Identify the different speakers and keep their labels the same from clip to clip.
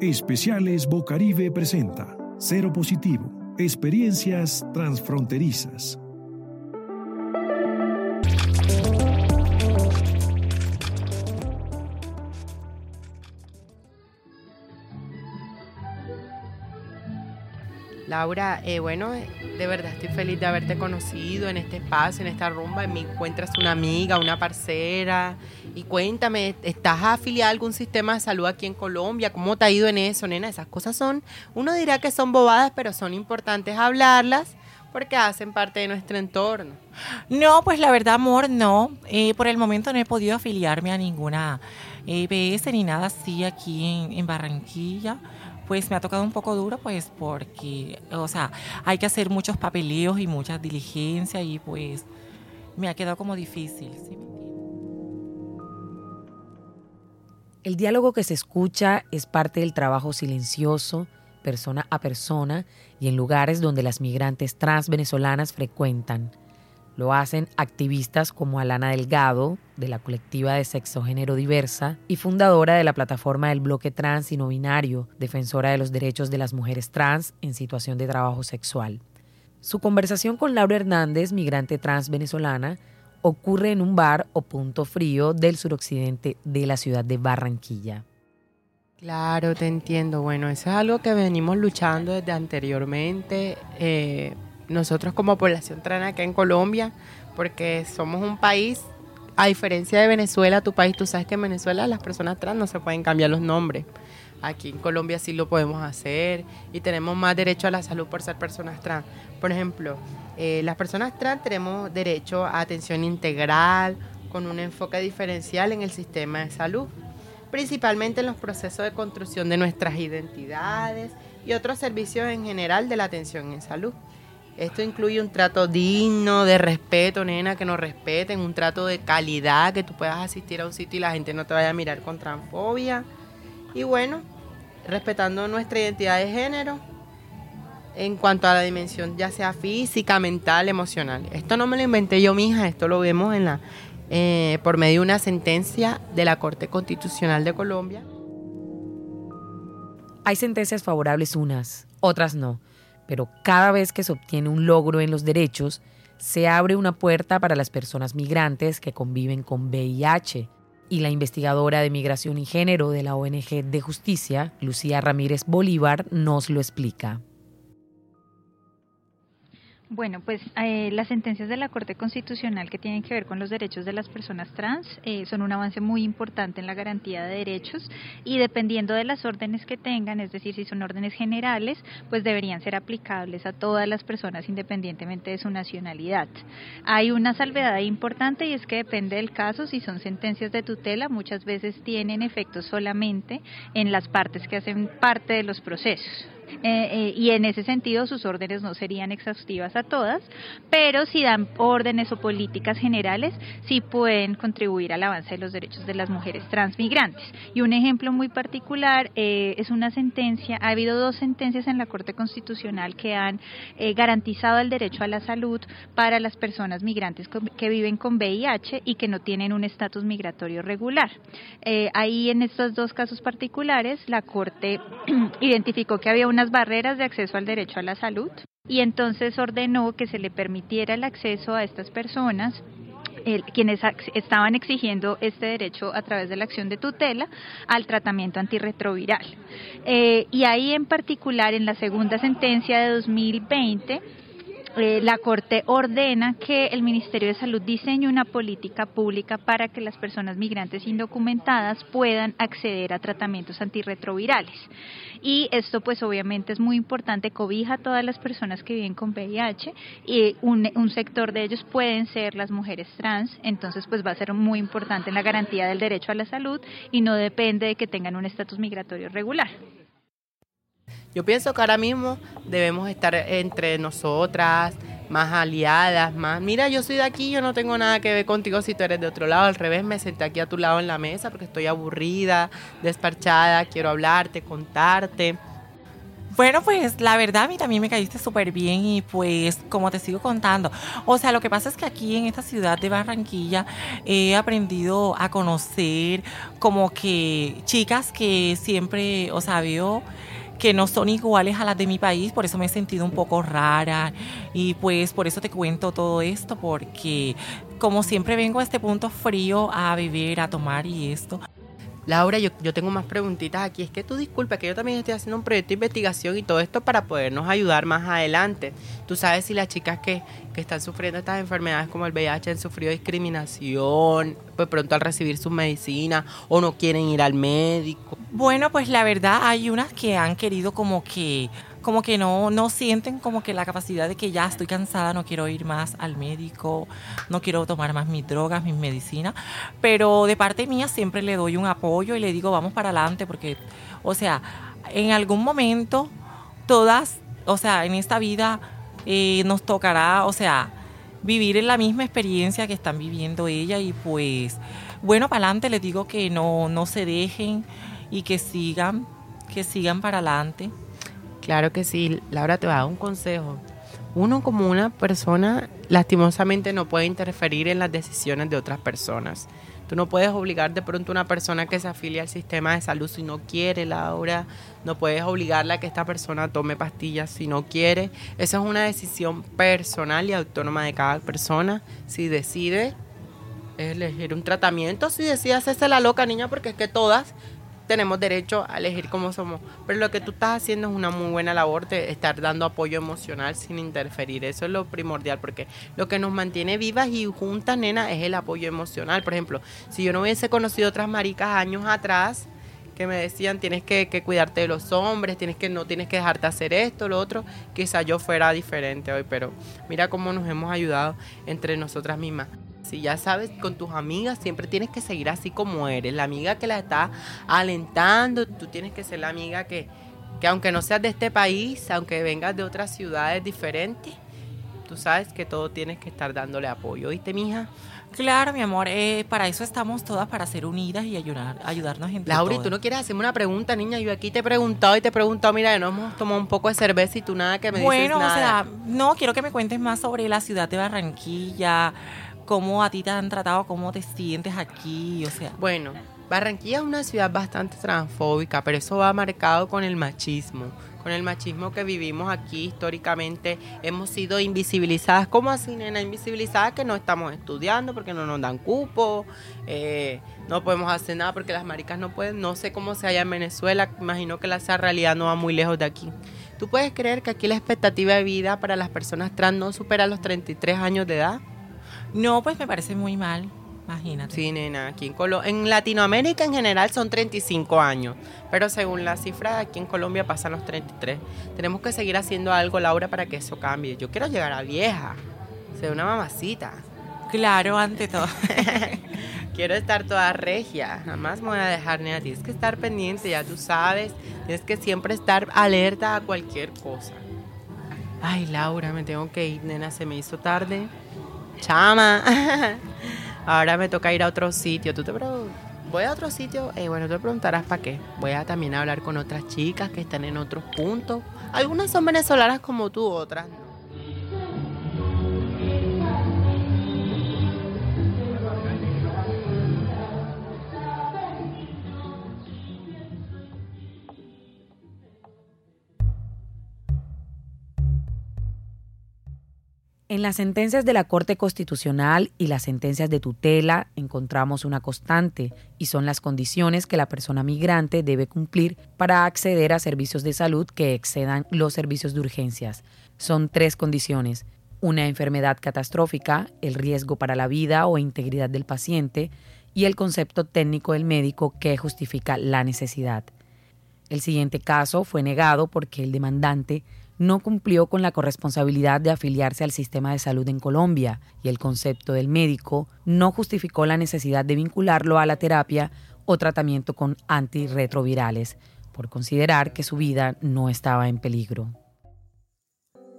Speaker 1: Especiales Bocaribe presenta Cero Positivo, experiencias transfronterizas.
Speaker 2: Laura, eh, bueno, de verdad estoy feliz de haberte conocido en este espacio, en esta rumba. Me encuentras una amiga, una parcera. Y cuéntame, ¿estás afiliada a algún sistema de salud aquí en Colombia? ¿Cómo te ha ido en eso, nena? Esas cosas son, uno dirá que son bobadas, pero son importantes hablarlas porque hacen parte de nuestro entorno.
Speaker 3: No, pues la verdad, amor, no. Eh, por el momento no he podido afiliarme a ninguna EPS ni nada así aquí en Barranquilla pues me ha tocado un poco duro, pues porque, o sea, hay que hacer muchos papeleos y muchas diligencias y pues me ha quedado como difícil.
Speaker 4: El diálogo que se escucha es parte del trabajo silencioso, persona a persona, y en lugares donde las migrantes trans venezolanas frecuentan lo hacen activistas como Alana Delgado, de la colectiva de sexo género diversa y fundadora de la plataforma del bloque trans y no binario, defensora de los derechos de las mujeres trans en situación de trabajo sexual. Su conversación con Laura Hernández, migrante trans venezolana, ocurre en un bar o punto frío del suroccidente de la ciudad de Barranquilla.
Speaker 2: Claro, te entiendo. Bueno, eso es algo que venimos luchando desde anteriormente. Eh, nosotros como población trans acá en Colombia, porque somos un país, a diferencia de Venezuela, tu país, tú sabes que en Venezuela las personas trans no se pueden cambiar los nombres. Aquí en Colombia sí lo podemos hacer y tenemos más derecho a la salud por ser personas trans. Por ejemplo, eh, las personas trans tenemos derecho a atención integral con un enfoque diferencial en el sistema de salud, principalmente en los procesos de construcción de nuestras identidades y otros servicios en general de la atención en salud. Esto incluye un trato digno, de respeto, nena, que nos respeten, un trato de calidad, que tú puedas asistir a un sitio y la gente no te vaya a mirar con transfobia. Y bueno, respetando nuestra identidad de género en cuanto a la dimensión, ya sea física, mental, emocional. Esto no me lo inventé yo, mija, esto lo vemos en la, eh, por medio de una sentencia de la Corte Constitucional de Colombia.
Speaker 4: Hay sentencias favorables unas, otras no pero cada vez que se obtiene un logro en los derechos, se abre una puerta para las personas migrantes que conviven con VIH. Y la investigadora de migración y género de la ONG de Justicia, Lucía Ramírez Bolívar, nos lo explica.
Speaker 5: Bueno, pues eh, las sentencias de la Corte Constitucional que tienen que ver con los derechos de las personas trans eh, son un avance muy importante en la garantía de derechos y dependiendo de las órdenes que tengan, es decir, si son órdenes generales, pues deberían ser aplicables a todas las personas independientemente de su nacionalidad. Hay una salvedad importante y es que depende del caso, si son sentencias de tutela, muchas veces tienen efectos solamente en las partes que hacen parte de los procesos. Eh, eh, y en ese sentido sus órdenes no serían exhaustivas a todas, pero si dan órdenes o políticas generales, sí pueden contribuir al avance de los derechos de las mujeres transmigrantes. Y un ejemplo muy particular eh, es una sentencia, ha habido dos sentencias en la Corte Constitucional que han garantizado el derecho a la salud para las personas migrantes que viven con VIH y que no tienen un estatus migratorio regular. ahí en estos dos casos particulares, la Corte identificó que había una unas barreras de acceso al derecho a la salud y entonces ordenó que se le permitiera el acceso a estas personas quienes estaban exigiendo este derecho a través de la acción de tutela al tratamiento antirretroviral. Eh, y ahí en particular en la segunda sentencia de 2020 eh, la Corte ordena que el Ministerio de Salud diseñe una política pública para que las personas migrantes indocumentadas puedan acceder a tratamientos antirretrovirales. Y esto pues obviamente es muy importante, cobija a todas las personas que viven con VIH y un, un sector de ellos pueden ser las mujeres trans, entonces pues va a ser muy importante en la garantía del derecho a la salud y no depende de que tengan un estatus migratorio regular.
Speaker 2: Yo pienso que ahora mismo debemos estar entre nosotras, más aliadas, más, mira, yo soy de aquí, yo no tengo nada que ver contigo si tú eres de otro lado, al revés, me senté aquí a tu lado en la mesa porque estoy aburrida, desparchada, quiero hablarte, contarte.
Speaker 3: Bueno, pues la verdad a mí también me caíste súper bien y pues como te sigo contando, o sea, lo que pasa es que aquí en esta ciudad de Barranquilla he aprendido a conocer como que chicas que siempre, o sea, veo que no son iguales a las de mi país, por eso me he sentido un poco rara. Y pues por eso te cuento todo esto, porque como siempre vengo a este punto frío a beber, a tomar y esto,
Speaker 2: Laura, yo, yo tengo más preguntitas aquí. Es que tú disculpa que yo también estoy haciendo un proyecto de investigación y todo esto para podernos ayudar más adelante. Tú sabes si las chicas que, que están sufriendo estas enfermedades como el VIH han sufrido discriminación, pues pronto al recibir su medicina o no quieren ir al médico.
Speaker 3: Bueno, pues la verdad hay unas que han querido como que como que no, no sienten como que la capacidad de que ya estoy cansada, no quiero ir más al médico, no quiero tomar más mis drogas, mis medicinas, pero de parte mía siempre le doy un apoyo y le digo vamos para adelante porque, o sea, en algún momento todas, o sea, en esta vida eh, nos tocará, o sea, vivir en la misma experiencia que están viviendo ella y pues, bueno, para adelante les digo que no, no se dejen y que sigan, que sigan para adelante.
Speaker 2: Claro que sí, Laura te va a dar un consejo. Uno como una persona lastimosamente no puede interferir en las decisiones de otras personas. Tú no puedes obligar de pronto a una persona que se afilie al sistema de salud si no quiere, Laura. No puedes obligarla a que esta persona tome pastillas si no quiere. Esa es una decisión personal y autónoma de cada persona. Si decide elegir un tratamiento, si decide hacerse la loca niña, porque es que todas tenemos derecho a elegir cómo somos. Pero lo que tú estás haciendo es una muy buena labor de estar dando apoyo emocional sin interferir. Eso es lo primordial, porque lo que nos mantiene vivas y juntas, nena, es el apoyo emocional. Por ejemplo, si yo no hubiese conocido otras maricas años atrás, que me decían tienes que, cuidarte de los hombres, tienes que no tienes que dejarte hacer esto, lo otro, quizá yo fuera diferente hoy, pero mira cómo nos hemos ayudado entre nosotras mismas. Si ya sabes, con tus amigas siempre tienes que seguir así como eres. La amiga que la está alentando, tú tienes que ser la amiga que, que aunque no seas de este país, aunque vengas de otras ciudades diferentes, tú sabes que todo tienes que estar dándole apoyo. ¿Oíste, mija?
Speaker 3: Claro, mi amor, eh, para eso estamos todas, para ser unidas y ayudar, ayudarnos entre
Speaker 2: Laura, ¿y
Speaker 3: todas.
Speaker 2: tú no quieres hacerme una pregunta, niña? Yo aquí te he preguntado y te he preguntado, mira, no hemos tomado un poco de cerveza y tú nada que me
Speaker 3: bueno,
Speaker 2: dices nada.
Speaker 3: o sea, no, quiero que me cuentes más sobre la ciudad de Barranquilla, cómo a ti te han tratado, cómo te sientes aquí, o sea.
Speaker 2: Bueno, Barranquilla es una ciudad bastante transfóbica, pero eso va marcado con el machismo. Con el machismo que vivimos aquí históricamente, hemos sido invisibilizadas. ¿Cómo así, nena? Invisibilizadas que no estamos estudiando porque no nos dan cupo, eh, no podemos hacer nada porque las maricas no pueden. No sé cómo se halla en Venezuela, imagino que la realidad no va muy lejos de aquí. ¿Tú puedes creer que aquí la expectativa de vida para las personas trans no supera los 33 años de edad?
Speaker 3: No, pues me parece muy mal, imagínate.
Speaker 2: Sí, nena, aquí en, Colo en Latinoamérica en general son 35 años, pero según la cifra aquí en Colombia pasan los 33. Tenemos que seguir haciendo algo, Laura, para que eso cambie. Yo quiero llegar a vieja, ser una mamacita.
Speaker 3: Claro, ante todo.
Speaker 2: quiero estar toda regia, jamás me voy a dejar, nena. Tienes que estar pendiente, ya tú sabes. Tienes que siempre estar alerta a cualquier cosa. Ay, Laura, me tengo que ir, nena, se me hizo tarde. Chama. Ahora me toca ir a otro sitio. ¿Tú te? Voy a otro sitio. Eh, bueno, te preguntarás para qué. Voy a también hablar con otras chicas que están en otros puntos. Algunas son venezolanas como tú, otras no.
Speaker 4: En las sentencias de la Corte Constitucional y las sentencias de tutela encontramos una constante y son las condiciones que la persona migrante debe cumplir para acceder a servicios de salud que excedan los servicios de urgencias. Son tres condiciones. Una enfermedad catastrófica, el riesgo para la vida o integridad del paciente y el concepto técnico del médico que justifica la necesidad. El siguiente caso fue negado porque el demandante no cumplió con la corresponsabilidad de afiliarse al sistema de salud en Colombia y el concepto del médico no justificó la necesidad de vincularlo a la terapia o tratamiento con antirretrovirales, por considerar que su vida no estaba en peligro.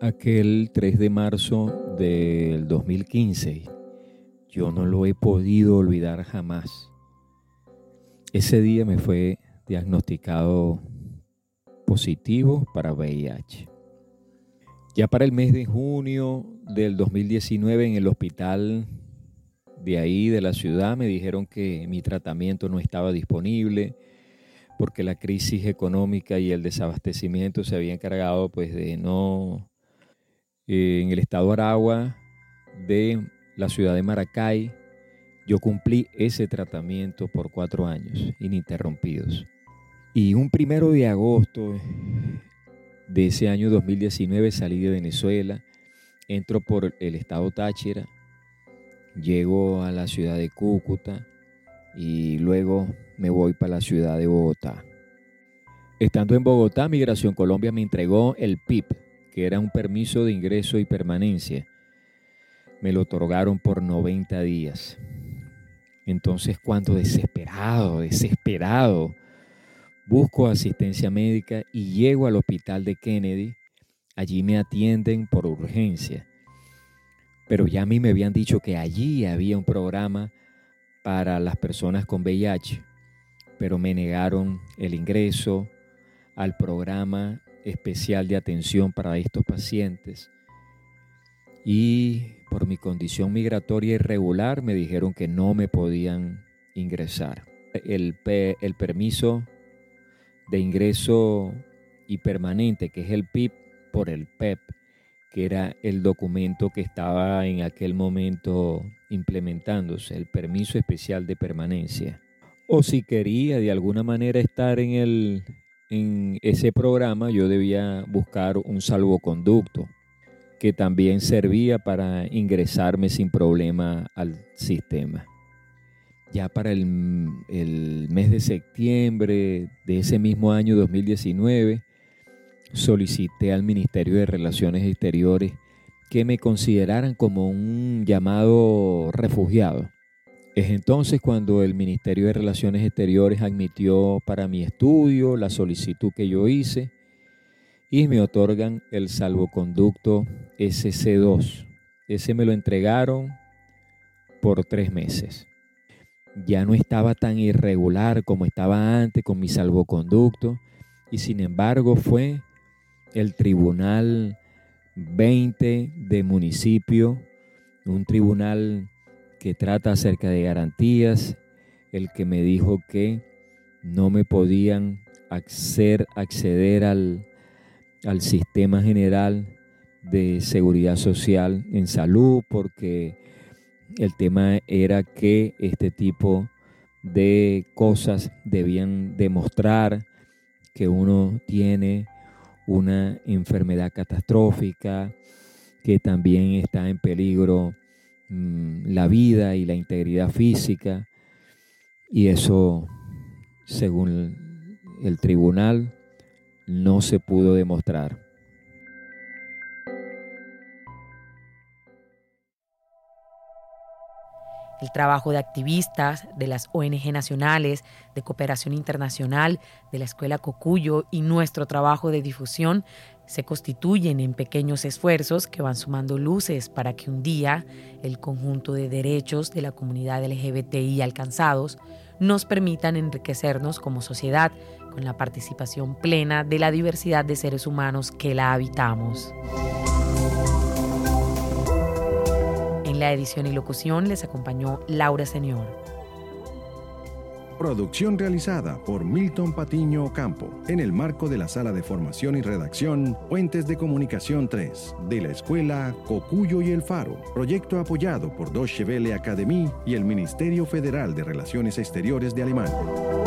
Speaker 6: Aquel 3 de marzo del 2015, yo no lo he podido olvidar jamás. Ese día me fue diagnosticado positivos para VIH. Ya para el mes de junio del 2019 en el hospital de ahí, de la ciudad, me dijeron que mi tratamiento no estaba disponible porque la crisis económica y el desabastecimiento se habían encargado pues de no eh, en el estado Aragua de la ciudad de Maracay yo cumplí ese tratamiento por cuatro años ininterrumpidos. Y un primero de agosto de ese año 2019 salí de Venezuela entro por el estado Táchira llego a la ciudad de Cúcuta y luego me voy para la ciudad de Bogotá. Estando en Bogotá, Migración Colombia me entregó el PIP, que era un permiso de ingreso y permanencia. Me lo otorgaron por 90 días. Entonces, cuando desesperado, desesperado, busco asistencia médica y llego al hospital de Kennedy, allí me atienden por urgencia. Pero ya a mí me habían dicho que allí había un programa para las personas con VIH pero me negaron el ingreso al programa especial de atención para estos pacientes. Y por mi condición migratoria irregular me dijeron que no me podían ingresar. El, el permiso de ingreso y permanente, que es el PIP, por el PEP, que era el documento que estaba en aquel momento implementándose, el permiso especial de permanencia o si quería de alguna manera estar en, el, en ese programa, yo debía buscar un salvoconducto que también servía para ingresarme sin problema al sistema. Ya para el, mes de septiembre de ese mismo año 2019, solicité al Ministerio de Relaciones Exteriores que me consideraran como un llamado refugiado es entonces cuando el Ministerio de Relaciones Exteriores admitió para mi estudio la solicitud que yo hice y me otorgan el salvoconducto SC2. Ese me lo entregaron por tres meses. Ya no estaba tan irregular como estaba antes con mi salvoconducto y sin embargo fue el Tribunal 20 de municipio, un tribunal que trata acerca de garantías, el que me dijo que no me podían acceder, acceder al, al sistema general de seguridad social en salud porque el tema era que este tipo de cosas debían demostrar que uno tiene una enfermedad catastrófica, que también está en peligro Mm, la vida y la integridad física y eso, según el tribunal, no se pudo demostrar.
Speaker 4: El trabajo de activistas, de las ONG nacionales, de cooperación internacional, de la Escuela Cocuyo y nuestro trabajo de difusión se constituyen en pequeños esfuerzos que van sumando luces para que un día el conjunto de derechos de la comunidad LGBTI alcanzados nos permitan enriquecernos como sociedad con la participación plena de la diversidad de seres humanos que la habitamos. La edición y locución les acompañó Laura Señor.
Speaker 1: Producción realizada por Milton Patiño Ocampo en el marco de la Sala de Formación y Redacción Puentes de Comunicación 3 de la Escuela Cocuyo y el Faro, proyecto apoyado por Deutsche Welle Academy y el Ministerio Federal de Relaciones Exteriores de Alemania.